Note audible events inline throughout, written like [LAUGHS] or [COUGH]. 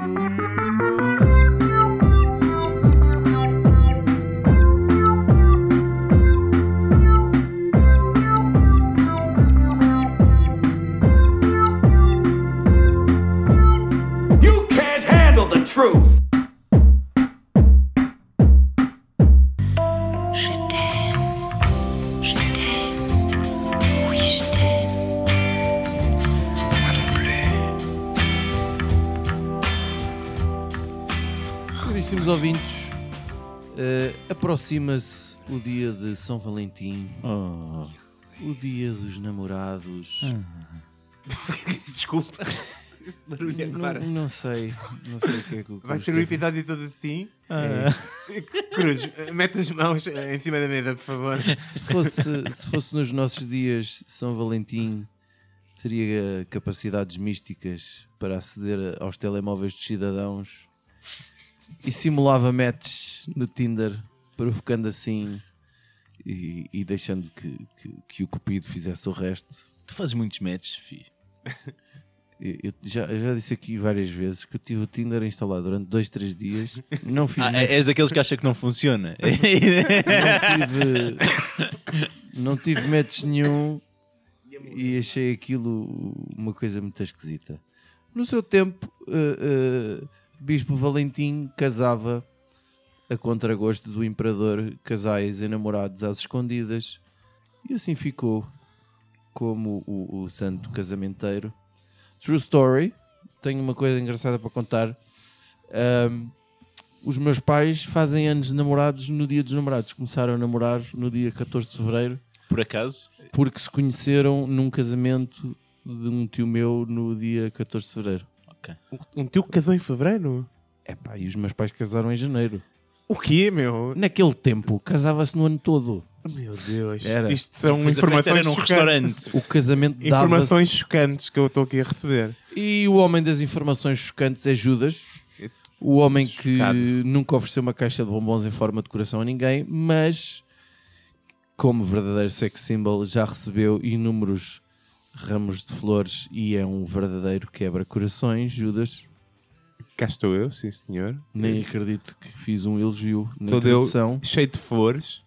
You aproxima-se o dia de São Valentim, Oh. o dia dos namorados. [LAUGHS] Desculpa. Barulho agora. Não, não sei, não sei o que é que o Vai ser o quer- episódio todo assim. Ah. Cruz, mete as mãos em cima da mesa, por favor. Se fosse, se fosse nos nossos dias São Valentim, teria capacidades místicas para aceder a- aos telemóveis dos cidadãos e simulava matches no Tinder, provocando assim e, e deixando que, que, que o Cupido fizesse o resto. Tu fazes muitos matches, filho. [LAUGHS] Eu, eu já, eu já disse aqui várias vezes que eu tive o Tinder instalado durante dois, três dias, não fiz Ah, match, és daqueles que acha que não funciona. [LAUGHS] não tive, não tive match nenhum e achei aquilo uma coisa muito esquisita. No seu tempo, eh, eh, Bispo Valentim casava a contragosto do imperador casais enamorados às escondidas e assim ficou como o, o santo casamenteiro. True story, tenho uma coisa engraçada para contar. Ahm, os meus pais fazem anos de namorados no dia dos namorados. Começaram a namorar no dia 14 de fevereiro Por acaso? porque se conheceram num casamento de um tio meu no dia 14 de fevereiro. Ok. Um tio que casou em fevereiro? Epá, e os meus pais casaram em janeiro. O quê, meu? Naquele tempo, casava-se no ano todo. Meu Deus. Era. Isto são Pois a festa informações era num chocantes. restaurante. O casamento dava Informações chocantes que eu estou aqui a receber. E o homem das informações chocantes é Judas. O homem que Chocado. nunca ofereceu uma caixa de bombons em forma de coração a ninguém, mas como verdadeiro sex symbol já recebeu inúmeros ramos de flores e é um verdadeiro quebra-corações, Judas. Cá estou eu, sim senhor. Nem acredito que fiz um elogio na Todo eu introdução. cheio de flores.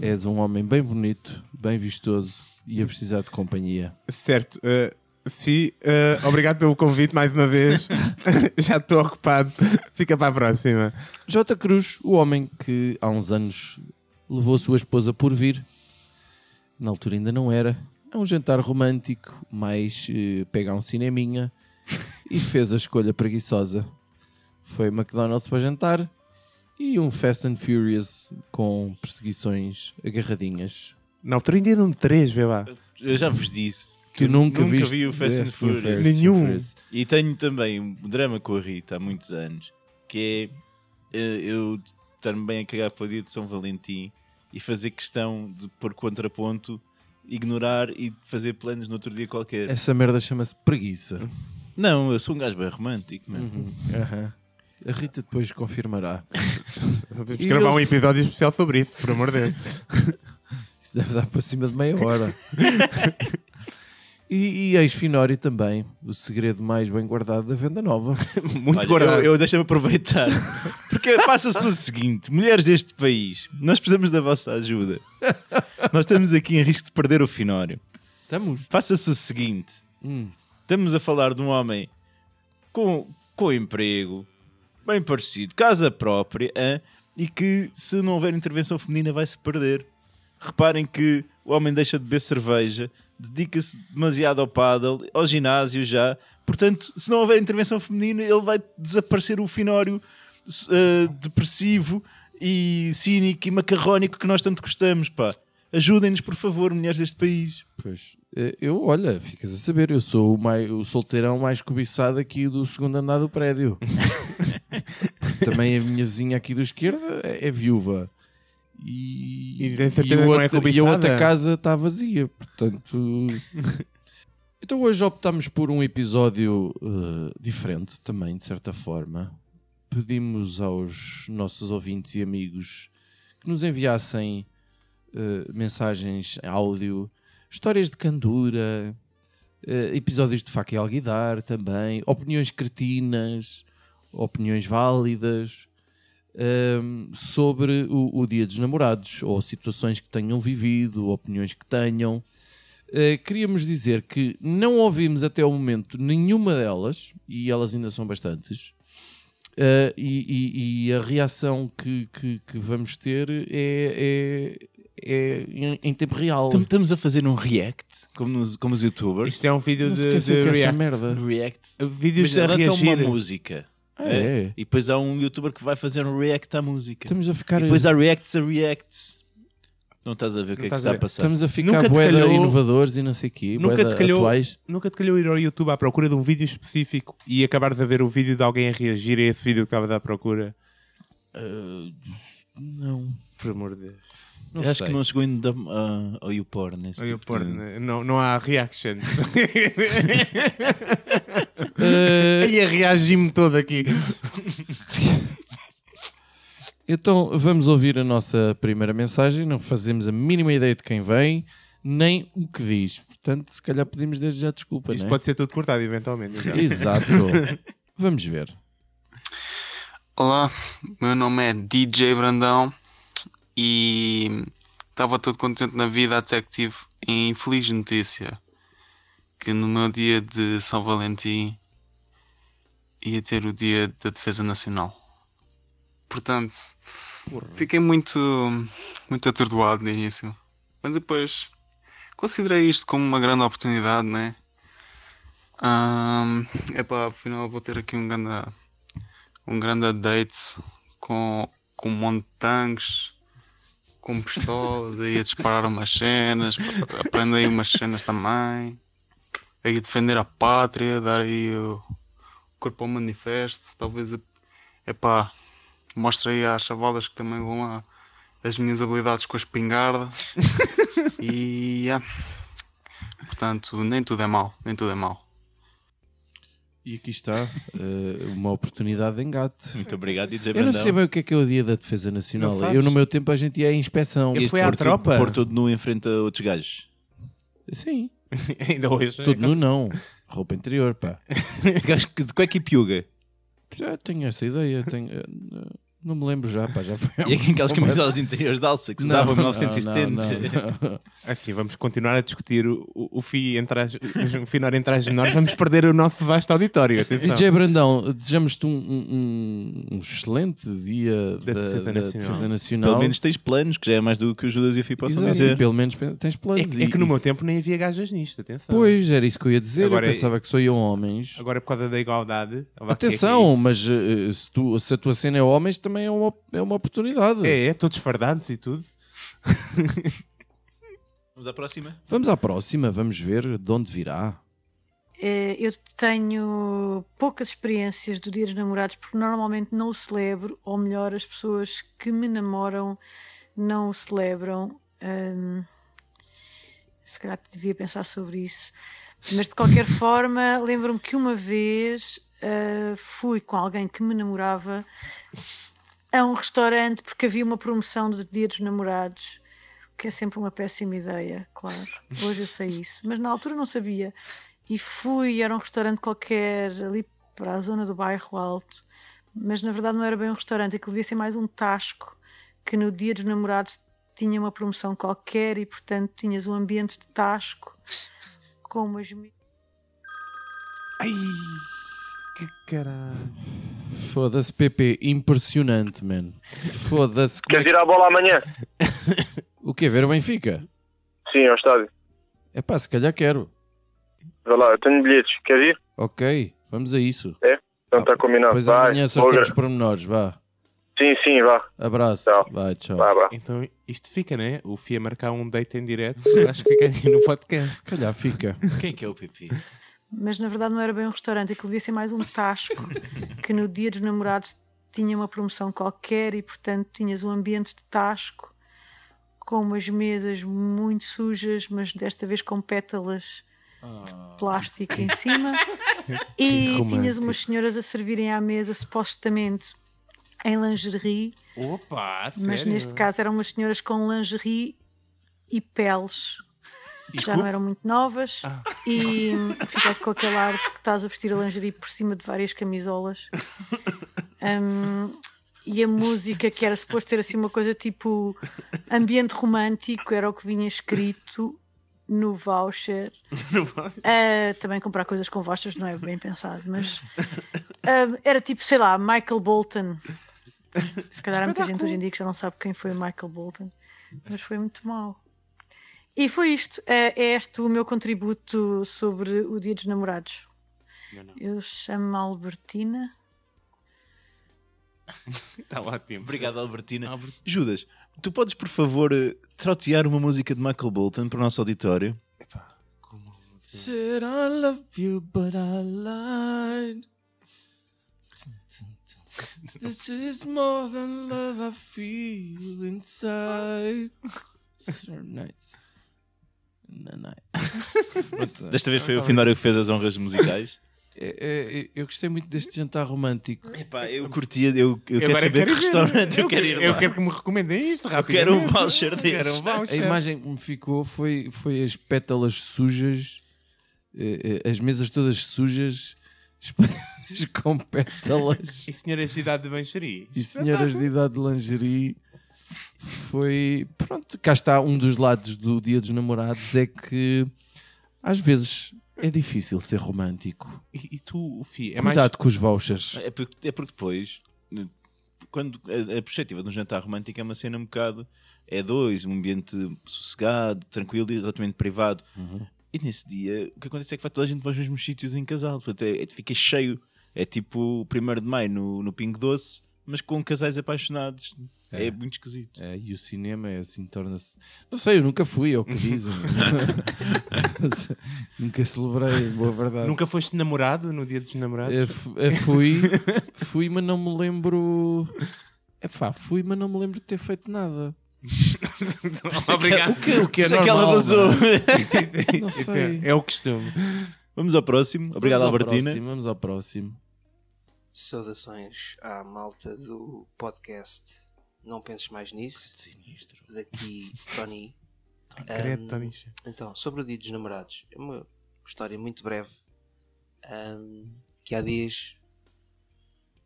És um homem bem bonito, bem vistoso e a precisar de companhia. Certo. Uh, Fi, uh, obrigado pelo convite mais uma vez. [LAUGHS] [LAUGHS] Já estou ocupado. Fica para a próxima. J. Cruz, o homem que há uns anos levou a sua esposa por vir, na altura ainda não era, a um jantar romântico, mais eh, pega um cineminha [LAUGHS] e fez a escolha preguiçosa. Foi McDonald's para jantar e um Fast and Furious com perseguições agarradinhas. Na altura ainda eram três, vê lá. Eu já vos disse. Tu que nunca, nunca viste vi o Fast and Fast Furious. Furious. Nenhum. E tenho também um drama com a Rita há muitos anos, que é eh, eu estar-me bem a cagar para o dia de São Valentim e fazer questão de pôr contraponto, ignorar e fazer planos no outro dia qualquer. Essa merda chama-se preguiça. [LAUGHS] Não, eu sou um gajo bem romântico, meu. Uhum, aham. A Rita depois confirmará. Vamos E gravar um eles- episódio especial sobre isso, por amor de Deus. [LAUGHS] Isso deve dar para cima de meia hora. e, e ex-Finório também, o segredo mais bem guardado da venda nova. [LAUGHS] Muito Olha, guardado. eu, eu deixa-me aproveitar. Porque passa-se o seguinte: mulheres deste país, nós precisamos da vossa ajuda. Nós estamos aqui em risco de perder o finório. Estamos. Passa-se o seguinte: Hum. Estamos a falar de um homem com, com emprego, bem parecido, casa própria, hã? e que se não houver intervenção feminina vai-se perder. Reparem que o homem deixa de beber cerveja, dedica-se demasiado ao paddle, ao ginásio já. Portanto, se não houver intervenção feminina, ele vai desaparecer o finório uh, depressivo e cínico e macarrónico que nós tanto gostamos, pá. Ajudem-nos, por favor, mulheres deste país. Pois, eu, olha, ficas a saber, eu sou o, mai- o solteirão mais cobiçado aqui do segundo andar do prédio. [LAUGHS] Também a minha vizinha aqui do esquerda é, é viúva. E, E e, é outra, e a outra casa está vazia, portanto. [LAUGHS] então hoje optamos por um episódio eh, diferente também, de certa forma. Pedimos aos nossos ouvintes e amigos que nos enviassem eh, mensagens em áudio, histórias de candura, eh, episódios de faca e alguidar também, opiniões cretinas, opiniões válidas ehm, sobre o, o Dia dos Namorados ou situações que tenham vivido, opiniões que tenham. Eh, queríamos dizer que não ouvimos até o momento nenhuma delas, e elas ainda são bastantes. eh, e, e- e a reação que, que- que vamos ter é, é- é em, em tempo real. Tam- Estamos a fazer um react, como, nos- como os youtubers. Isto é um vídeo de, de react. merda. React. Vídeos Mas a lançam uma reagir. música. Ah, é? E depois há um youtuber que vai fazer um react à música. Estamos a ficar. E depois há reacts a reacts. Não estás a ver o que é que estás está a a passar. Estamos a ficar Nunca te bué calhou- inovadores e não sei o quê, Nunca te, calhou, atuais. nunca te calhou ir ao YouTube à procura de um vídeo específico e acabares a ver o vídeo de alguém a reagir a esse vídeo que estava à procura? Não, Por amor de Deus. Não Acho sei. que não chegou ainda ah, ao YouPorn. nesse tipo porra, de- né? não, não há reaction. [LAUGHS] Eh, Aí a reagir-me todo aqui. então vamos ouvir a nossa primeira mensagem. Não fazemos a mínima ideia de quem vem, nem o que diz. Portanto, se calhar pedimos desde já desculpa. Isto né? pode ser tudo cortado eventualmente. exato. Exato. [LAUGHS] vamos ver. Olá, meu nome é DJ Brandão e estava todo contente na vida até que tive a infeliz notícia que no meu dia de São Valentim ia ter o dia da Defesa Nacional. Portanto, fiquei muito, muito atordoado no início, mas depois considerei isto como uma grande oportunidade, né? Ahm, epá, afinal vou ter aqui um grande um grande date com, com um monte de tanques, com pistolas, aí a disparar umas cenas, aprender aí umas cenas também, aí a defender a pátria, dar aí o corpo ao manifesto, talvez é pá, mostra aí às chavalas que também vão lá as minhas habilidades com a espingarda [LAUGHS] e yeah. portanto nem tudo é mau, nem tudo é mau. E aqui está eh, uma oportunidade de engate. Muito obrigado, DJ Eu não Brandão. sei bem o que é que é o dia da Defesa Nacional. Eu, no meu tempo, a gente ia à inspeção. Eu fui à pôr tudo- tropa. Pôr todo nu em frente a outros gajos. Sim, [LAUGHS] Ainda hoje. tudo nu não. Roupa interior, pá. [LAUGHS] Gajos que- De qual é que piuga? Já tenho essa ideia. Tenho, eh, não me lembro já, pá. Já foi [LAUGHS] E aquelas camisolas interiores de alça que se usavam em não, 1970. não, não. [LAUGHS] Assim, vamos continuar a discutir o, o, o FI entre as, o finor entre as menores. Vamos perder o nosso vasto auditório. Atenção. DJ Brandão, desejamos-te um, um- um excelente dia da, Defesa da Nacional. Defesa Nacional. Pelo menos tens planos, que já é mais do que o Judas e o Fi possam Exato, dizer. Pelo menos tens É, planos. é e- que no e meu se- tempo nem havia gajas nisto. Atenção. Pois, era isso que eu ia dizer. Agora eu é- pensava que só iam homens. Agora por causa da igualdade. olha aqui, Atenção, aqui. mas eh, se, tu- se a tua cena é homens, também é uma, é uma oportunidade. É, é, todos fardados e tudo. [LAUGHS] Vamos à próxima. Vamos à próxima, vamos ver de onde virá. Eh, Eu tenho poucas experiências do Dia dos Namorados porque normalmente não o celebro, ou melhor, as pessoas que me namoram não o celebram. Se calhar devia pensar sobre isso. Mas de qualquer [LAUGHS] forma, lembro-me que uma vez ah, fui com alguém que me namorava a um restaurante porque havia uma promoção do Dia dos Namorados, que é sempre uma péssima ideia, claro. Hoje eu sei isso, mas na altura não sabia. E fui, era um restaurante qualquer ali para a zona do bairro Alto, mas na verdade não era bem um restaurante, aquilo devia ser mais um tasco que no Dia dos Namorados tinha uma promoção qualquer e portanto tinhas um ambiente de tasco com umas Ai, que caralho. Foda-se, PP, impressionante, man. Foda-se. como é Queres ir à bola amanhã? [LAUGHS] O que Ver o Benfica? Sim, ao estádio. É pá, se calhar quero. Vai lá, eu tenho bilhetes. Queres ir? Ok, vamos a isso. É? Então está combinado. Depois vai. amanhã acertamos ver. pormenores, vá. Sim, sim, vá. Abraço. Tchau. Vai, tchau. Vá, vá. Então isto fica, né? O FI a marcar um date em direto. [LAUGHS] Acho que fica aqui no podcast. Se calhar fica. Quem é que é o Pipi? Mas na verdade não era bem um restaurante, aquilo devia ser mais um tasco [LAUGHS] que no Dia dos Namorados tinha uma promoção qualquer e portanto tinhas um ambiente de tasco com umas mesas muito sujas, mas desta vez com pétalas de plástico em [LAUGHS] cima e romântico. tinhas umas senhoras a servirem à mesa supostamente em lingerie, Opa, mas sério? neste caso eram umas senhoras com lingerie e peles. Já Desculpa. não eram muito novas. E fica com aquele ar que estás a vestir a lingerie por cima de várias camisolas. Um, e a música, que era suposto ter assim uma coisa tipo ambiente romântico, era o que vinha escrito no voucher. [LAUGHS] Uh, também comprar coisas com vouchers não é bem pensado, mas uh, era tipo, sei lá, Michael Bolton. Se calhar há muita gente hoje em dia que já não sabe quem foi Michael Bolton, mas foi muito mau. E foi isto. É, é este o meu contributo sobre o Dia dos Namorados. Eu chamo-me Albertina. Está [LAUGHS] ótimo. Obrigado, Albertina. Judas, tu podes, por favor, eh, trotear uma música de Michael Bolton para o nosso auditório? Said I love you, but I lied. This is more than love I feel inside. [LAUGHS] Certain nights. Night. [LAUGHS] Desta vez foi o Finório que fez as honras musicais. É, é, eu gostei muito deste jantar romântico. Epá, eu curtia, eu, eu quero saber que ir ver. restaurante eu quero ir Eu lá. quero que me recomendem isto Eu rapidamente. quero um voucher Quero desses. um voucher. A imagem que me ficou foi, foi as pétalas sujas, eh, eh, as mesas todas sujas, espalhadas [LAUGHS] com pétalas. E senhoras de idade de bancheria? e senhoras de idade de lingerie foi pronto, cá está um dos lados do dia dos namorados é que às vezes é difícil ser romântico E, e tu, Fi, é mais... cuidado com os vouchers É porque, é porque depois, quando a, a perspectiva de um jantar romântico é uma cena um bocado. É dois, um ambiente sossegado, tranquilo e relativamente privado. E nesse dia, o que acontece é que vai toda a gente para os mesmos sítios em casal. Portanto, é, é- fica cheio. É tipo o 1 de maio no, no Pingo Doce, mas com casais apaixonados. É, muito esquisito. É, e o cinema é assim, torna-se. Não sei, eu nunca fui, é o que dizem. [LAUGHS] nunca celebrei, boa verdade. Nunca foste namorado no dia dos namorados? É, é, fui, fui, mas não me lembro. É pá, fui, mas não me lembro de ter feito nada. [LAUGHS] Obrigado. O que, o que é é que ela normal, vazou. não é? Sei. é, é o costume. Vamos ao próximo. Obrigado, Vamos ao Albertina. próximo, vamos ao próximo. Saudações à malta do podcast. Não penses mais nisso. Sinistro. Daqui, Tony. [LAUGHS] Credo, Ahm, Tonicha. Então, sobre o Dia dos Namorados, é uma história muito breve. ahm, que há dias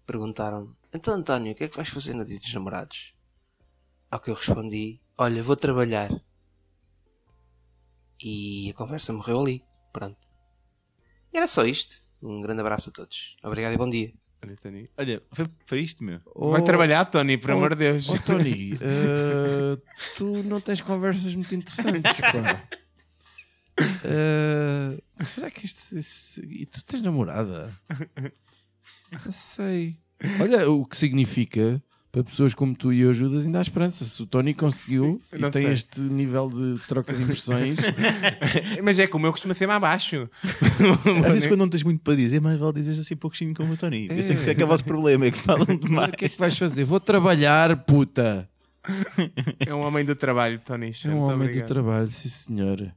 perguntaram Então, António, o que é que vais fazer no Dia dos Namorados? Ao que eu respondi: Olha, vou trabalhar. E a conversa morreu ali. Pronto. E era só isto. Um grande abraço a todos. Obrigado e bom dia. Olha, Tony. Olha, foi para isto, meu. Vai trabalhar, Tony, por amor de Deus. Oh, Tony, [LAUGHS] eh, tu não tens conversas muito interessantes, pá. Eh, será que este, este- E tu tens namorada? Não sei. Olha o que significa para pessoas como tu e eu ajudas, ainda há esperança. Se o Tony conseguiu e Não tem sei. este nível de troca de impressões, [LAUGHS] Mas é que o meu costuma ser mais baixo. [LAUGHS] Às vezes, [LAUGHS] quando não tens muito para dizer, mais vale dizer assim pouquinho como o Tony. Eu sei que é que é o vosso problema, é que falam demais. o que é que vais fazer? Vou trabalhar, puta. É um homem do trabalho, Tony. É um homem do trabalho, sim senhor.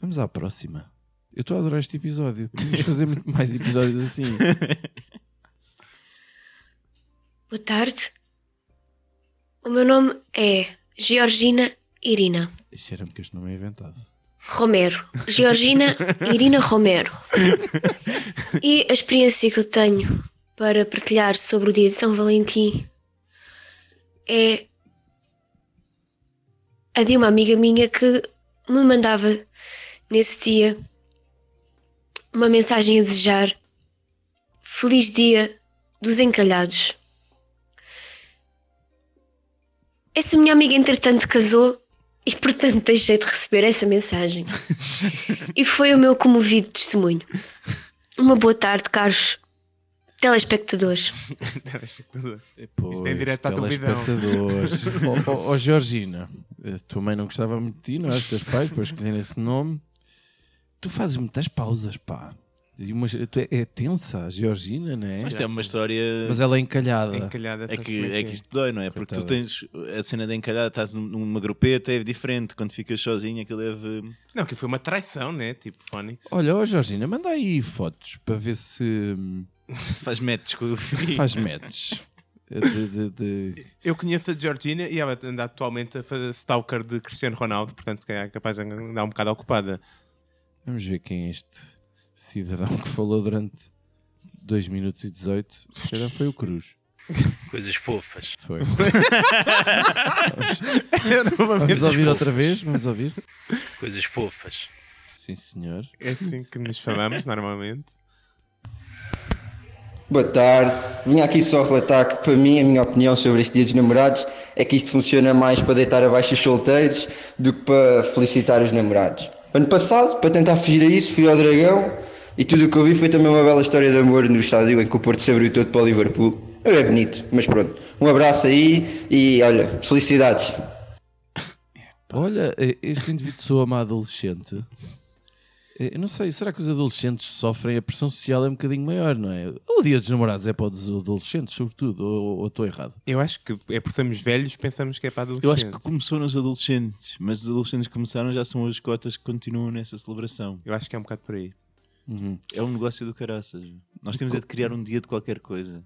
Vamos à próxima. Eu estou a adorar este episódio. Podemos fazer muito mais episódios assim. Boa tarde. O meu nome é Georgina Irina Cheira-me que este nome é inventado. Romero. Georgina Irina Romero. E a experiência que eu tenho para partilhar sobre o dia de São Valentim é a de uma amiga minha que me mandava nesse dia uma mensagem a desejar Feliz Dia dos Encalhados. Essa minha amiga, entretanto, casou e, portanto, deixei de receber essa mensagem. [LAUGHS] e foi o meu comovido testemunho. Uma boa tarde, caros telespectadores. [LAUGHS] Telespectador. Pois, Isto é em direto para a televisão. telespectadores. [LAUGHS] Ó oh, oh, Georgina, a tua mãe não gostava muito de ti, não é? Os teus pais, para escolherem esse nome. Tu fazes muitas pausas, pá. E uma, tu é, é tensa, a Georgina, não é? Mas é uma história. Mas ela é encalhada. Encalhada, É sabes que, como é que isto dói, não é? Porque tu Coitada. tens a cena da encalhada, estás num- numa grupeta, é diferente. Quando ficas sozinho, aquilo deve. Não, que foi uma traição, né? Tipo, Phonics. Olha, ó Georgina, manda aí fotos para ver se, [LAUGHS] Se faz metes com o faz matches. De, de- de- Eu conheço a Georgina e ela anda atualmente a fazer stalker de Cristiano Ronaldo, portanto, se calhar é capaz de andar um bocado ocupada. Vamos ver quem é este cidadão que falou durante 2 minutos e 18. Se calhar foi o Cruz. Coisas fofas. Foi. [LAUGHS] Vamos vez ouvir outra vez? Vamos ouvir? Coisas fofas. Sim, senhor. É assim que nos falamos normalmente. Boa tarde. Vim aqui só relatar que, para mim, a minha opinião sobre este Dia dos Namorados é que isto funciona mais para deitar abaixo os solteiros do que para felicitar os namorados. Ano passado, para tentar fugir a isso, fui ao Dragão e tudo o que eu vi foi também uma bela história de amor no estádio em que o Porto se abriu todo para o Liverpool. É bonito, mas pronto. Um abraço aí e, olha, felicidades. Olha, este indivíduo soa-me adolescente. Eh, Eu não sei, será que os adolescentes sofrem? A pressão social é um bocadinho maior, não é? O dia dos namorados é para os adolescentes, sobretudo, ou, ou estou errado? Eu acho que é porque somos velhos, pensamos que é para adolescentes. Eu acho que começou nos adolescentes, mas os adolescentes que começaram já são as cotas que continuam nessa celebração. Eu acho que é um bocado por aí. É um negócio do caraças. Nós temos é de criar um dia de qualquer coisa.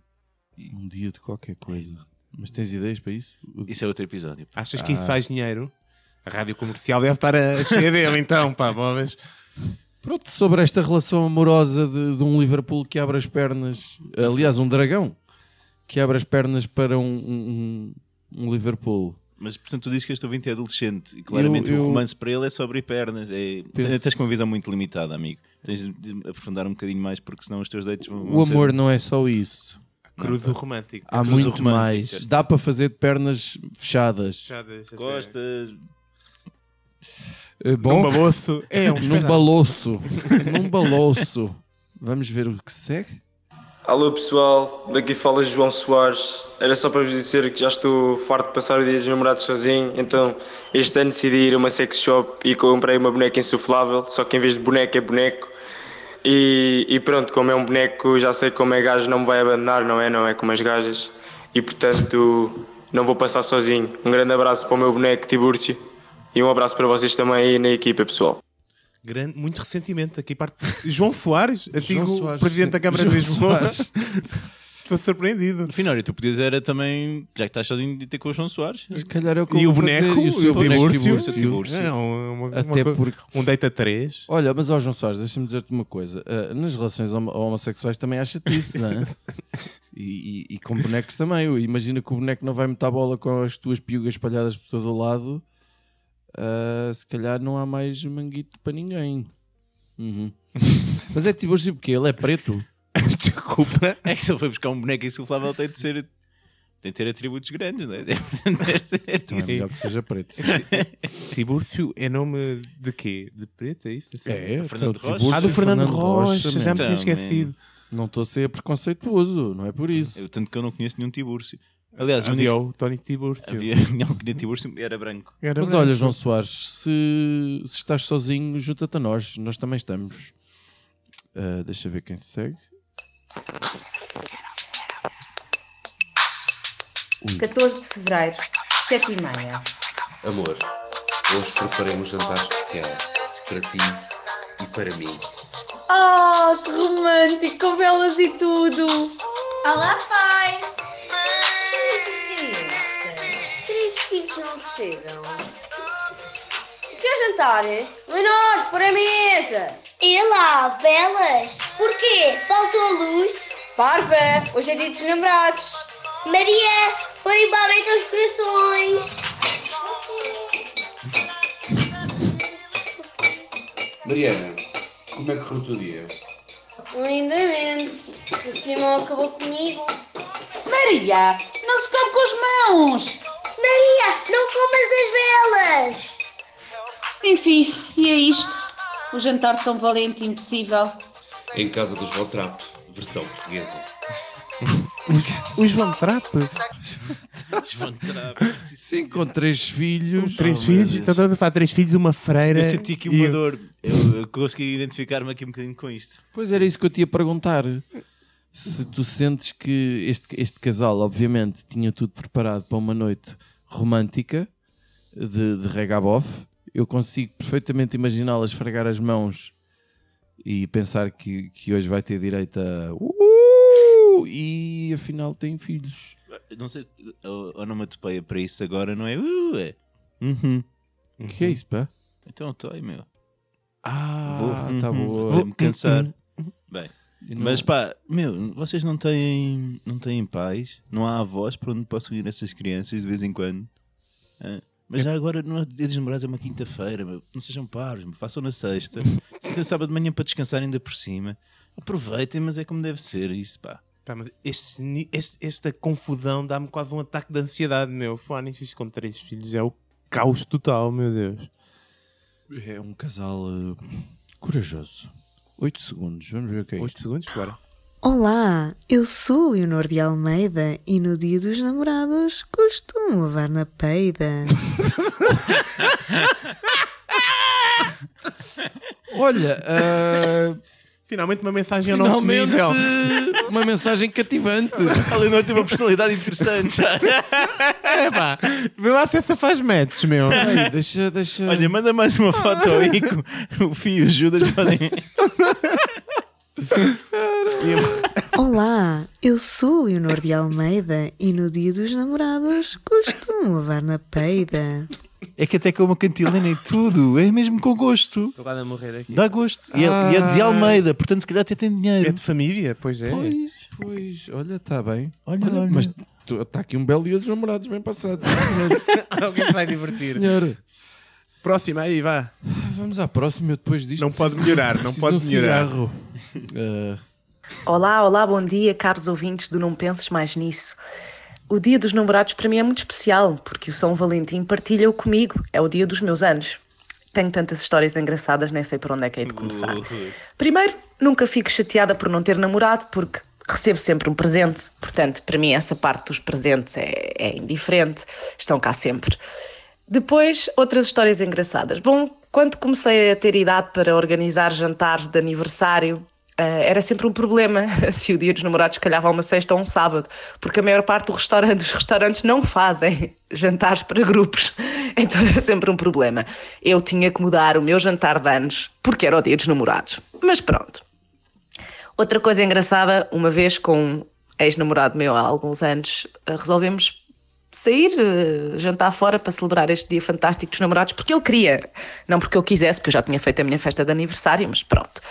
Um dia de qualquer coisa. Mas tens ideias para isso? Isso é outro episódio. Achas que isso Ah. faz dinheiro? A rádio comercial deve estar a cheia dele, então, pá, bolas. Pronto, sobre esta relação amorosa de, de um Liverpool que abre as pernas, aliás, um dragão que abre as pernas para um, um- um Liverpool. Mas portanto, tu dizes que este ouvinte é adolescente e claramente Eu- eu- o romance para ele é sobre pernas. É... Penso- Tens com uma visão muito limitada, amigo. Tens de aprofundar um bocadinho mais porque senão os teus dates vão. O amor não é só isso. Cruzo romântico. Há Cruzo muito romântico, mais. Dá para fazer de pernas fechadas. Fechadas, até. Costas. Eh, Bom, Num baloço. É, um num baloço. num baloço. Vamos ver o que segue? Alô pessoal, daqui fala João Soares. Era só para vos dizer que já estou farto de passar o dia dos namorados sozinho, então este ano decidi ir a uma sex shop e comprei uma boneca insuflável, só que em vez de boneco é boneco. E, e pronto, como é um boneco, já sei como é gajo, não me vai abandonar, não é? Não é como as gajas. E portanto, não vou passar sozinho. Um grande abraço para o meu boneco Tiburcio e um abraço para vocês também aí na equipa, pessoal. Grande, muito recentemente, aqui parte. João Soares, antigo João Soares, presidente da. Câmara de João Lisboa. Soares. [LAUGHS] Estou surpreendido. Finório, tu podias era também, já que estás sozinho, de ter com o João Soares. Se calhar é o que E o boneco, fazer. e o seu. Tiburcio. É, uma, Até uma porque- um date a três. Olha, mas ó João Soares, deixa-me dizer-te uma coisa. Ah, nas relações homo- homossexuais também há chatice, não é? [LAUGHS] E, e- e com bonecos também. Imagina que o boneco não vai meter a bola com as tuas piugas espalhadas por todo o lado. Ah, se calhar não há mais manguito para ninguém. Uhum. [LAUGHS] Mas é tipo porque ele é preto. [LAUGHS] Desculpa. É que se ele foi buscar um boneco insuflável, tem de ser. Tem de ter atributos grandes, não é? [LAUGHS] Então é melhor que seja preto. Tibúrcio é nome de quê? De preto, é isso? Assim? É, Fernando então, Rocha. Ah, do e Fernando, Rocha, já me tinha esquecido. Não estou a ser preconceituoso, não é por isso. Eu, tanto que eu não conheço nenhum Tibúrcio. Aliás, o Havia único- o Tony Tibúrcio. havia [LAUGHS] não conhecia Tibúrcio era branco. Era Mas branco. olha, João Soares, se, se estás sozinho, junta-te a nós. Nós também estamos. Ah, deixa ver quem segue. 14 de Fevereiro, 7 e meia. Amor, hoje preparei um jantar especial para ti e para mim. Oh, que romântico, com velas e tudo! Olá, pai! Não chegam. Quer jantar? Leonor, por a mesa! E lá, velas? Porquê? Faltou a luz? Parva, hoje é dia dos namorados. Maria, põe embora os corações. Mariana, como é que correu o teu dia? Lindamente. O Simão acabou comigo. Maria, não se toque com as mãos! Maria, não comas as velas. Enfim, e é isto. O jantar de São Valente impossível. Em casa dos Votrap, versão portuguesa. O João Trapp. Sim, com três filhos. Três Oh, filhos, está todo a falar três filhos, uma freira. Eu senti aqui uma dor. Eu, eu consegui identificar-me aqui um bocadinho com isto. Pois era isso que eu te ia perguntar. Se tu sentes que este, este casal, obviamente, tinha tudo preparado para uma noite romântica de, de regabof, eu consigo perfeitamente imaginá-la esfregar as mãos e pensar que, que hoje vai ter direito a. Uh, e afinal tem filhos. Não sei, a onomatopeia para isso agora não é. Uh, é. Uhum. O que é isso, pá? Então, estou aí, meu. Ah, vou, tá uhum, boa. Vou-me cansar. Bem, E não- mas pá, meu, vocês não têm, não têm pais, não há avós para onde possam ir essas crianças de vez em quando. Mas já agora, no dia dos namorados é uma quinta-feira, não sejam paros, façam na sexta. [LAUGHS] Se tem sábado de manhã para descansar ainda por cima. Aproveitem, mas é como deve ser isso, pá. Pá, mas este este- esta confusão dá-me quase um ataque de ansiedade, meu. Falar nisso isto com três filhos é o caos total, meu Deus. É um casal eh, corajoso. 8 segundos, vamos ver o que é 8 isto. segundos, bora. Olá, eu sou Leonor de Almeida e no dia dos namorados costumo levar na peida. [LAUGHS] Olha, ah, Finalmente uma mensagem ao nosso finalmente nível. [LAUGHS] uma mensagem cativante. A Leonor tem uma personalidade interessante. [LAUGHS] É pá, vê lá se essa faz match, meu. Ai, deixa, deixa. Olha, manda mais uma foto ao [LAUGHS] Ico. O Fio e o Judas podem. Olá, eu sou Leonor de Almeida e no dia dos namorados costumo levar na peida. É que até com uma cantilena e tudo, é mesmo com gosto. Estou quase a morrer aqui. Dá gosto. E, é, e é de Ah. Almeida, portanto, se calhar até tem dinheiro. É de família, pois é. Pois, pois, olha, está bem. Olha, olha. Mas está aqui um belo dia dos namorados bem passado. sim, senhor. [LAUGHS] Alguém se vai divertir. Senhor. Próxima aí, vá. Vamos à próxima, eu depois disto. Não pode preciso- melhorar, não preciso pode de um melhorar. cigarro. Ah, [LAUGHS] Olá, olá, bom dia, caros ouvintes do Não Penses Mais Nisso. O dia dos namorados para mim é muito especial, porque o São Valentim partilha-o comigo, é o dia dos meus anos. Tenho tantas histórias engraçadas, nem sei por onde é que hei de começar. Primeiro, nunca fico chateada por não ter namorado, porque recebo sempre um presente, portanto, para mim, essa parte dos presentes é, é indiferente, estão cá sempre. Depois, outras histórias engraçadas. Bom, quando comecei a ter idade para organizar jantares de aniversário, era sempre um problema [LAUGHS] se o dia dos namorados calhava uma sexta ou um sábado, porque a maior parte do restaurante, dos restaurantes não fazem [LAUGHS] jantares para grupos, [LAUGHS] então era sempre um problema. Eu tinha que mudar o meu jantar de anos porque era o dia dos namorados. Mas pronto. Outra coisa engraçada, uma vez com um ex-namorado meu há alguns anos, eh, resolvemos sair, eh, jantar fora para celebrar este dia fantástico dos namorados, porque ele queria, não porque eu quisesse, porque eu já tinha feito a minha festa de aniversário, mas pronto.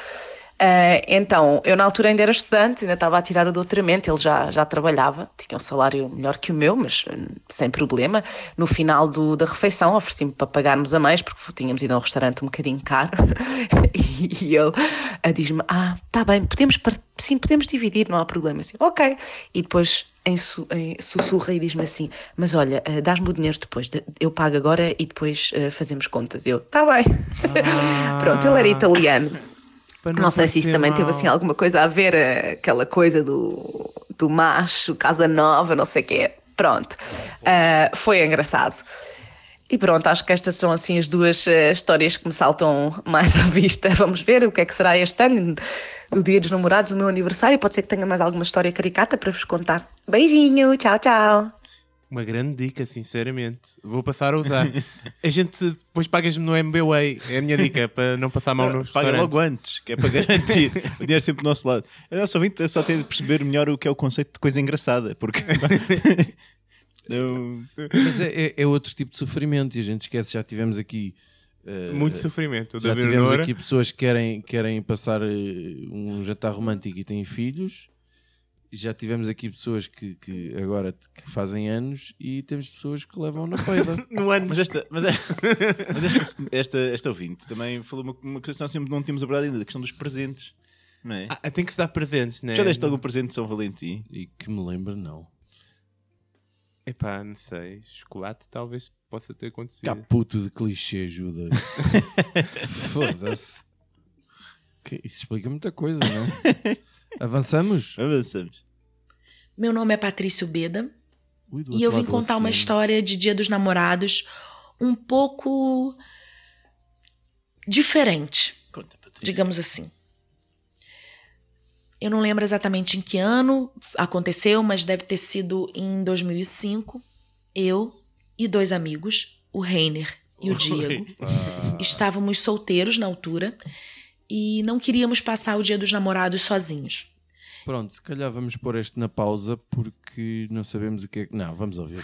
Ah, então, eu na altura ainda era estudante, ainda estava a tirar o doutoramento, ele já, já trabalhava, tinha um salário melhor que o meu, mas hum, sem problema. No final do, da refeição ofereci-me para pagarmos a mais, porque tínhamos ido a um restaurante um bocadinho caro, [LAUGHS] e ele ah, diz-me, ah, tá bem, podemos, sim, podemos dividir, não há problema. Assim, ok. E depois em, su, em sussurra e diz-me assim, mas olha, ah, dás-me o dinheiro depois, de- eu pago agora e depois ah, fazemos contas. Eu, tá bem. [LAUGHS] Pronto, ele era italiano. Para Não, sei se isso também mal. teve assim alguma coisa a ver, eh, aquela coisa do, do macho, casa nova, não sei o quê. Pronto, Ah, foi engraçado. E pronto, acho que estas são assim as duas eh, histórias que me saltam mais à vista. [LAUGHS] Vamos ver o que é que será este ano, do Dia dos Namorados, o meu aniversário. Pode ser que tenha mais alguma história caricata para vos contar. Beijinho, tchau, tchau. Uma grande dica, sinceramente. Vou passar a usar. [LAUGHS] a gente depois pagas-me no MBWay. É a minha dica, para não passar mal nos Paga logo antes, que é para garantir. o dinheiro sempre do nosso lado. A nossa ouvinte só tem de perceber melhor o que é o conceito de coisa engraçada, porque. [LAUGHS] Eu- Mas é, é- é outro tipo de sofrimento e a gente esquece, já tivemos aqui. eh, Muito sofrimento. O Já tivemos Leonora. aqui pessoas que querem, querem passar eh, um jantar romântico e têm filhos. E já tivemos aqui pessoas que, que agora que fazem anos e temos pessoas que levam na peida. [LAUGHS] no ano. Mas esta, mas, é- [LAUGHS] mas esta, esta, esta ouvinte também falou uma, uma coisa que nós tínhamos- não tínhamos abordado ainda, a questão dos presentes. Não é? Ah, tem que se dar presentes, né? Já deste algum presente de São Valentim? E que me lembro, não. Epá, não sei. Chocolate talvez possa ter acontecido. Caputo de clichê, Judas. [LAUGHS] Foda-se. Isso explica muita coisa, não é? Avançamos? Avançamos. Meu nome é Patrício Beda Ui, e eu vim contar uma história de Dia dos Namorados um pouco diferente, digamos assim. Eu não lembro exatamente em que ano aconteceu, mas deve ter sido em 2005. Eu e dois amigos, o Reiner e o [LAUGHS] Diego, estávamos solteiros na altura e não queríamos passar o Dia dos Namorados sozinhos. Pronto, se calhar vamos pôr este na pausa porque não sabemos o que é que. Não, vamos ouvir.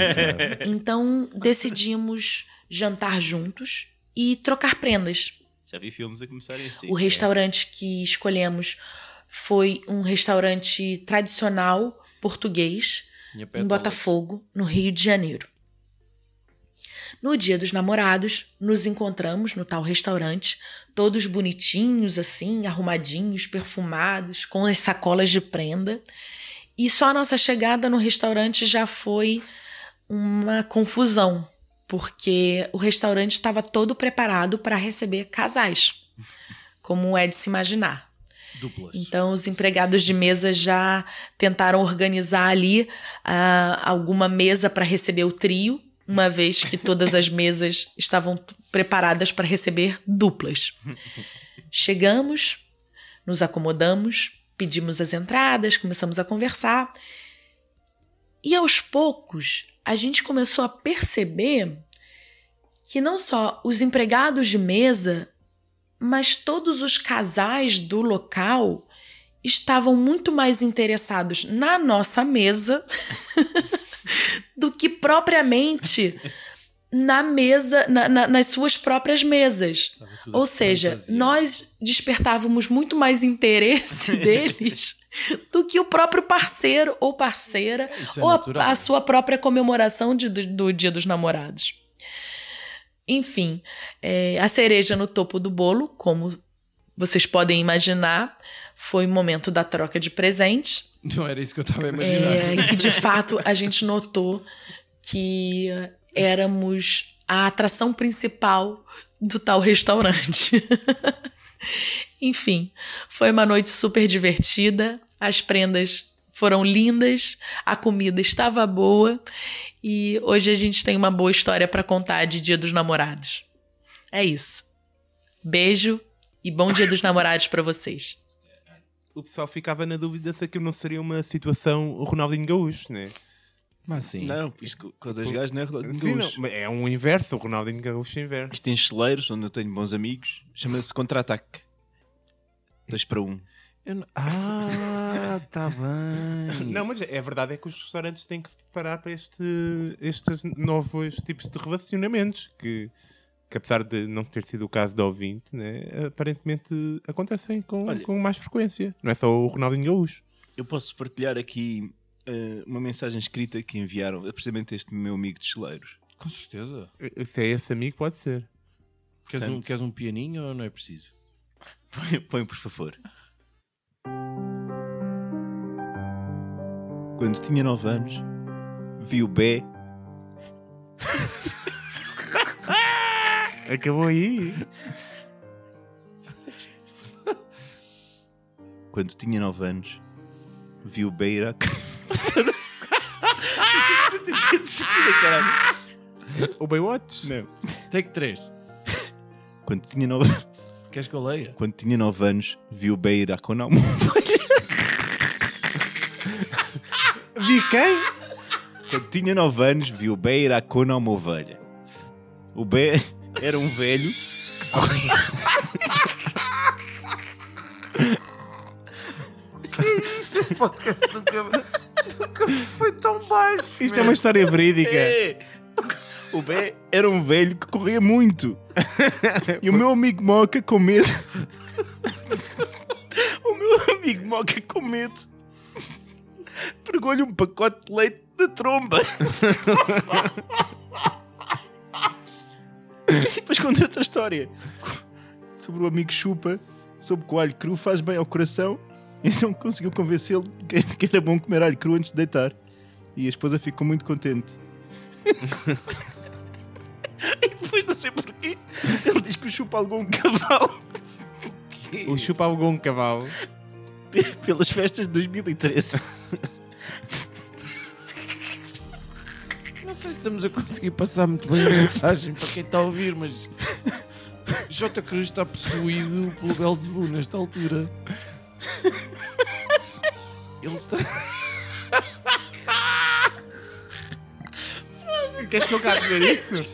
[LAUGHS] Então decidimos jantar juntos e trocar prendas. Já vi filmes a começarem assim. O restaurante que escolhemos foi um restaurante tradicional português em. Botafogo, no Rio de Janeiro. No dia dos namorados, nos encontramos no tal restaurante, todos bonitinhos, assim, arrumadinhos, perfumados, com as sacolas de prenda. E só a nossa chegada no restaurante já foi uma confusão, porque o restaurante estava todo preparado para receber casais, como é de se imaginar. Duplas. Então, os empregados de mesa já tentaram organizar ali ah, alguma mesa para receber o trio, uma vez que todas as mesas estavam preparadas para receber duplas. Chegamos, nos acomodamos, pedimos as entradas, começamos a conversar. E aos poucos, a gente começou a perceber que não só os empregados de mesa, mas todos os casais do local estavam muito mais interessados na nossa mesa [LAUGHS] do que propriamente na mesa, na- na- nas suas próprias mesas. Ou seja, fantasia. nós despertávamos muito mais interesse [LAUGHS] deles do que o próprio parceiro ou parceira é ou a, a sua própria comemoração de- do, do Dia dos Namorados. Enfim, é, a cereja no topo do bolo, como vocês podem imaginar, foi o momento da troca de presentes. Não era isso que eu estava a imaginar. É, que de fato a gente notou que éramos a atração principal do tal restaurante. [LAUGHS] Enfim, foi uma noite super divertida, as prendas foram lindas, a comida estava boa e hoje a gente tem uma boa história para contar de Dia dos Namorados. É isso. Beijo e bom Dia dos Namorados para vocês. O pessoal ficava na dúvida se aquilo não seria uma situação Ronaldinho Gaúcho, né? Mas sim. Não, isto com- dois gajos não é Ronaldinho Sim, Gaúcho. não, é um inverso, o Ronaldinho Gaúcho inverso. Isto tem cheleiros, onde eu tenho bons amigos. Chama-se contra-ataque. Dois para um. Eu não- Ah, [LAUGHS] tá bem. Não, mas é verdade é que os restaurantes têm que se preparar para este, estes novos tipos de relacionamentos que, que apesar de não ter sido o caso do ouvinte, né, aparentemente acontecem com, Olha- com mais frequência. Não é só o Ronaldinho Gaúcho. Eu posso partilhar aqui eh, uma mensagem escrita que enviaram, é precisamente este meu amigo de cheleiros. Com certeza. Se é esse amigo, pode ser. Queres, um, Portanto- queres um pianinho ou não é preciso? [LAUGHS] Põe, põe, por favor. Quando tinha 9 anos, vi o Bé. [LAUGHS] Acabou aí. Quando tinha 9 anos, vi o Bé ir à. O Baywatch? Não. Take 3. Quando tinha 9 Queres que eu leia? Quando tinha 9 anos, vi o Bé ir à Conal. Vi quem? Quando tinha 9 anos, vi o Bé ir à cona a uma ovelha. O Bé era um velho que corria. Isto, este podcast nunca, nunca foi tão baixo. Isto é uma história verídica. É. O Bé era um velho que corria muito. E o meu amigo Moca, com medo. O meu amigo Moca, com medo, pregou-lhe um pacote de leite da tromba. E [LAUGHS] depois conta outra história sobre o amigo Chupa, sobre que o alho cru faz bem ao coração. Então conseguiu convencê-lo que, era bom comer alho cru antes de deitar. E a esposa ficou muito contente. [LAUGHS] e depois não sei porquê, ele diz que o Chupa alugou um cavalo O chupa alugou um cavalo. pe- pelas festas de 2013. [LAUGHS] Não sei se estamos a conseguir passar muito bem a mensagem para quem está a ouvir, mas J. Cruz está possuído pelo Belzebu nesta altura. Ele está. Queres que eu cá dizer isso?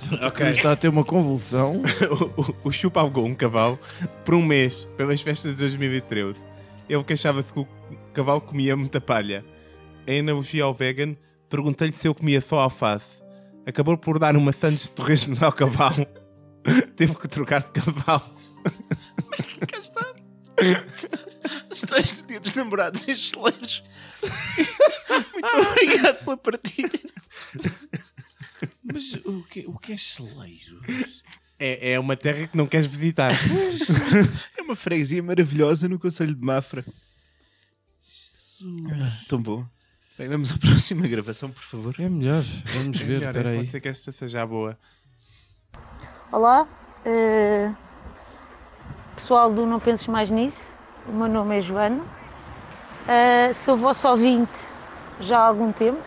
J. Cruz está a ter uma convulsão. [LAUGHS] o, o, o Chupa alugou um cavalo por um mês pelas festas de 2013. Ele queixava-se que o cavalo comia muita palha. Em analogia ao vegan, perguntei-lhe se eu comia só alface. acabou por dar uma Santos de torresmo [LAUGHS] ao cavalo. [LAUGHS] Teve que trocar de cavalo. [LAUGHS] Cá está. Histórias do dia dos namorados em Cheleiros. Muito obrigado pela partida. Mas o que, o que é celeiro? É, é uma terra que não queres visitar. É uma freguesia maravilhosa no Conselho de Mafra. Ah, tão bom. Bem, vamos à [LAUGHS] próxima gravação, por favor. É melhor. Vamos [LAUGHS] É ver, melhor, espera aí. Pode ser que esta seja a boa. Olá, eh, pessoal do Não Penses Mais Nisso, o meu nome é Joana, Eh, sou vosso ouvinte já há algum tempo,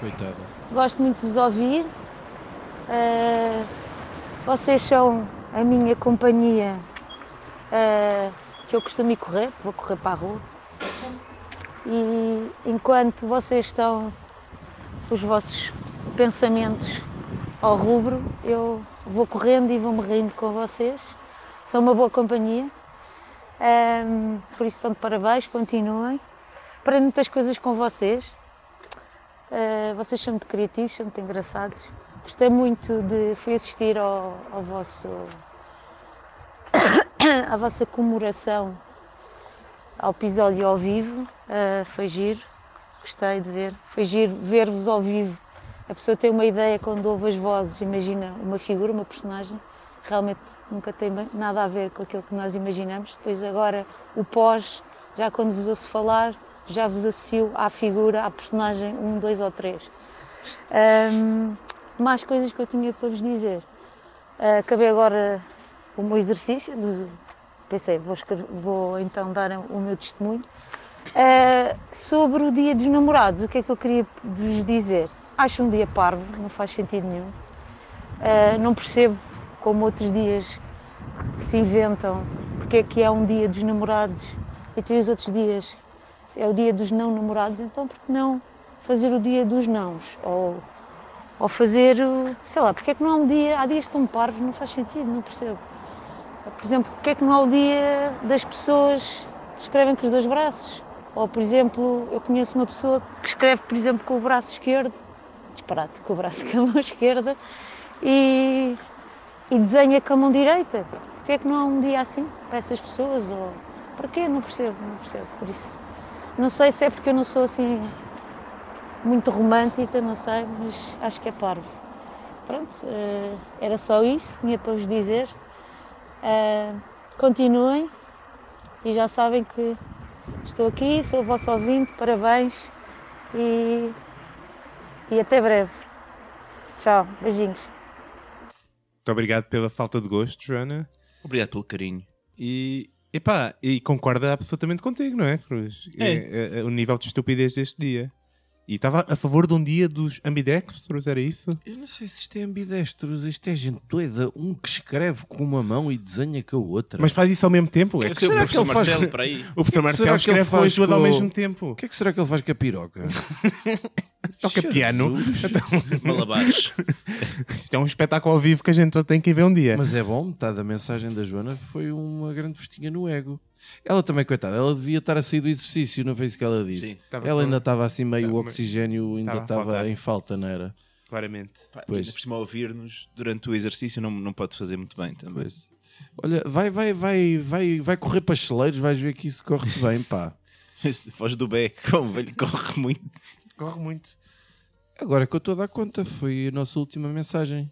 Coitada. gosto muito de vos ouvir, Eh, vocês são a minha companhia que eu costumo ir correr, vou correr para a rua, e enquanto vocês estão os vossos pensamentos ao rubro, eu vou correndo e vou-me rindo com vocês. São uma boa companhia. Ahm, por isso são de parabéns, continuem. Aprendo muitas coisas com vocês. Ah, vocês são muito criativos, são muito engraçados. Gostei muito de fui assistir ao, ao vosso [COUGHS] à vossa comemoração ao episódio ao vivo. Ah, foi giro, gostei de ver. Foi giro ver-vos ao vivo. A pessoa tem uma ideia quando ouve as vozes, imagina uma figura, uma personagem, realmente nunca tem nada a ver com aquilo que nós imaginamos. Depois agora o pós, já quando vos ouço falar, já vos associo à figura, à personagem 1, 2 ou 3. mais coisas que eu tinha para vos dizer. Ah, acabei agora o meu exercício, de- pensei, vou, escrever- vou então dar o meu testemunho. Ah, sobre o dia dos namorados, o que é que eu queria vos dizer? Acho um dia parvo, não faz sentido nenhum. Ah, não percebo como outros dias se inventam porque é que é um dia dos namorados e tem os outros dias é o dia dos não namorados, então por que não fazer o dia dos nãos? Ou, ou fazer, sei lá, porque é que não há um dia, há dias tão parvos, não faz sentido, não percebo. Por exemplo, porque é que não há o dia das pessoas que escrevem com os dois braços? Ou, por exemplo, eu conheço uma pessoa que escreve, por exemplo, com o braço esquerdo, disparate, com o braço [LAUGHS] com a mão esquerda, e, e desenha com a mão direita. Porquê é que não há um dia assim para essas pessoas? Ou, para quê? Não percebo, não percebo, por isso. Não sei se é porque eu não sou assim muito romântica, não sei, mas acho que é parvo. Pronto, eh, era só isso, tinha para vos dizer. Eh, continuem e já sabem que estou aqui, sou o vosso ouvinte, parabéns e, e até breve. Tchau, beijinhos. Muito obrigado pela falta de gosto, Joana. Obrigado pelo carinho. E, epá, e concorda absolutamente contigo, não é, Cruz? É. É, é o nível de estupidez deste dia. E estava a favor de um dia dos ambidextros, era isso? Eu não sei se isto é ambidestros, isto é gente doida. Um que escreve com uma mão e desenha com a outra. Mas faz isso ao mesmo tempo? É O que que será o que ele professor faz? Marcelo para aí. O professor Marcelo escreve com faz tudo ao mesmo tempo. O que é que será que ele faz com a piroca? [LAUGHS] Toca piano. Então- [LAUGHS] Malabares. Isto é um espetáculo ao vivo que a gente tem que ir ver um dia. Mas é bom, metade da mensagem da Joana foi uma grande festinha no ego. Ela também, coitada, ela devia estar a sair do exercício, não foi isso que ela disse? Sim, ela com- ainda estava assim meio Estava- o oxigênio, ainda estava em falta, não era? Claramente. Pois. Ainda por cima ouvir-nos durante o exercício não, não pode fazer muito bem também. Olha, vai, vai, vai, vai, vai correr para cheleiros, vais ver que isso corre bem, pá. [LAUGHS] Foz do Beck, [LAUGHS] como o velho corre muito. Corre muito. Agora que eu estou a dar conta, foi a nossa última mensagem.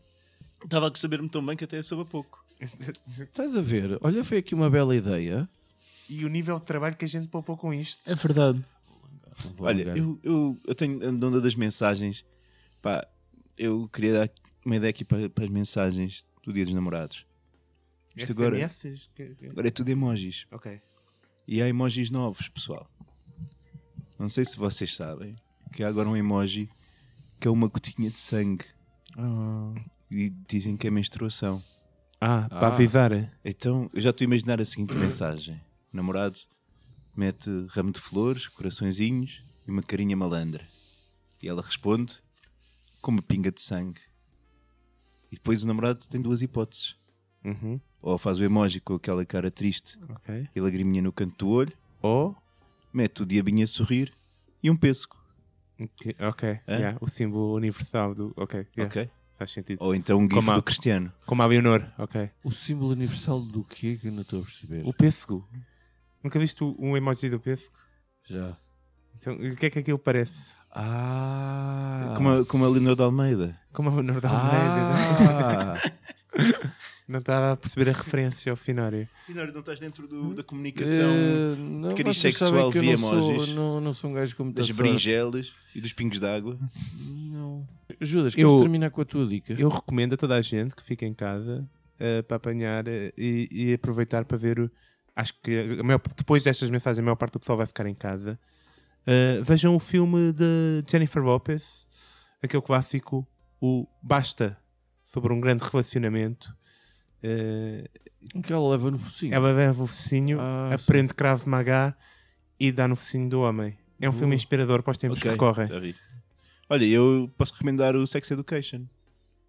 Estava a saber-me tão bem que até soube a pouco. Estás a ver? Olha, foi aqui uma bela ideia. E o nível de trabalho que a gente poupou com isto. É verdade. Olha, eu, eu, eu tenho a onda das mensagens. Pá, eu queria dar uma ideia aqui para, para as mensagens do Dia dos Namorados. Isto agora, agora é tudo emojis. Ok. E há emojis novos, pessoal. Não sei se vocês sabem que há agora um emoji que é uma gotinha de sangue. Ah. E dizem que é menstruação. Ah, para avisar. Então, eu já estou a imaginar a seguinte mensagem: namorado mete ramo de flores, coraçõezinhos e uma carinha malandra. E ela responde com uma pinga de sangue. E depois o namorado tem duas hipóteses. Uhum. Ou faz o emoji com aquela cara triste Ok. e lagriminha no canto do olho, Ou. mete o diabinho a sorrir e um pêssego. Ok, ok. Hã? yeah, o símbolo universal do. Ok. yeah. Ok? faz sentido. Ou então um gif Como a- do Cristiano. Como a Leonor, ok. O símbolo universal do quê que eu não estou a perceber? O pêssego. Nunca viste um emoji do pêssego? Já. Então, o que é que aquilo parece? Ah! Como a, como a Leonor de Almeida. Como a Leonor de Ah! Almeida. não [LAUGHS] estava a perceber a referência ao Finório. Finório, não estás dentro do- da comunicação Eh, não, de cariz sexual eu via não sou- emojis? não- não sou um gajo com muita Das berinjelas e dos pingos d'água? Não. Judas, queres terminar com a tua dica? Eu recomendo a toda a gente que fique em casa eh, para apanhar eh, e, e aproveitar para ver. o- Acho que a maior- depois destas mensagens, a maior parte do pessoal vai ficar em casa. Eh, vejam o filme de Jennifer Lopez, aquele clássico, o Basta, sobre um grande relacionamento. Eh, que ela leva no focinho. Ela leva o focinho, Ah, aprende Krav Maga e dá no focinho do homem. É um filme Uh, inspirador para os tempos ok, que correm. Olha, eu posso recomendar o Sex Education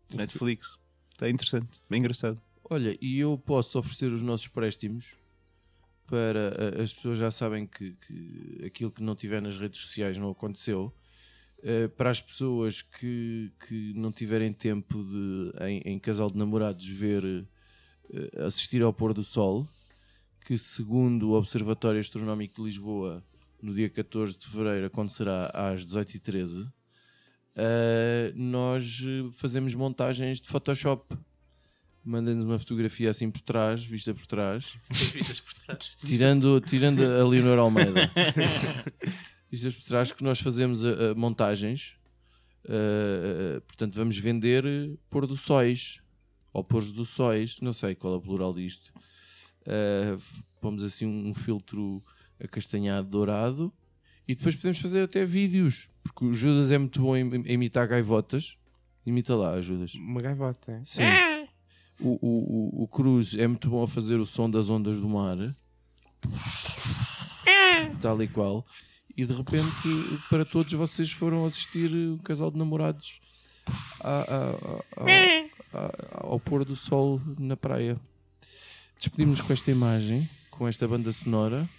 de Netflix. Está interessante, bem engraçado. Olha, e eu posso oferecer os nossos préstimos para as pessoas já sabem que, que aquilo que não tiver nas redes sociais não aconteceu. Eh, para as pessoas que, que não tiverem tempo de, em, em casal de namorados, ver eh, assistir ao pôr do sol, que segundo o Observatório Astronómico de Lisboa, no dia 14 de fevereiro, acontecerá às 18h13, eh, nós fazemos montagens de Photoshop. Mandem-nos uma fotografia assim por trás, vista por trás. [LAUGHS] Vistas por trás. Tirando, tirando a Leonor Almeida. [LAUGHS] Vistas por trás que nós fazemos eh, eh, montagens. Eh, eh, portanto, vamos vender pôr do sóis. Ou pôr do sóis, não sei qual é o plural disto. F- pomos assim um, um filtro acastanhado dourado. E depois podemos fazer até vídeos. Porque o Judas é muito bom em, em imitar gaivotas. Imita lá, Judas. Uma gaivota, é? Sim. O, o, o, Cruz é muito bom a fazer o som das ondas do mar. Tal e qual. E de repente, para todos vocês foram assistir um casal de namorados a- a- a- ao pôr do sol na praia. Despedimos com esta imagem, com esta banda sonora.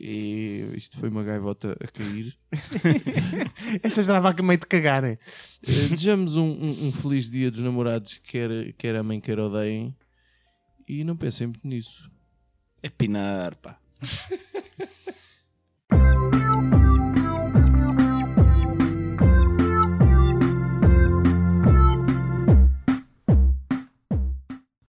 E isto foi uma gaivota a cair. [LAUGHS] Esta já estava a meio de cagar. Eh, Desejamos um, um- um feliz dia dos namorados, quer, quer amem, quer odeiem. E não pensem muito nisso. É pinar, pá. [LAUGHS]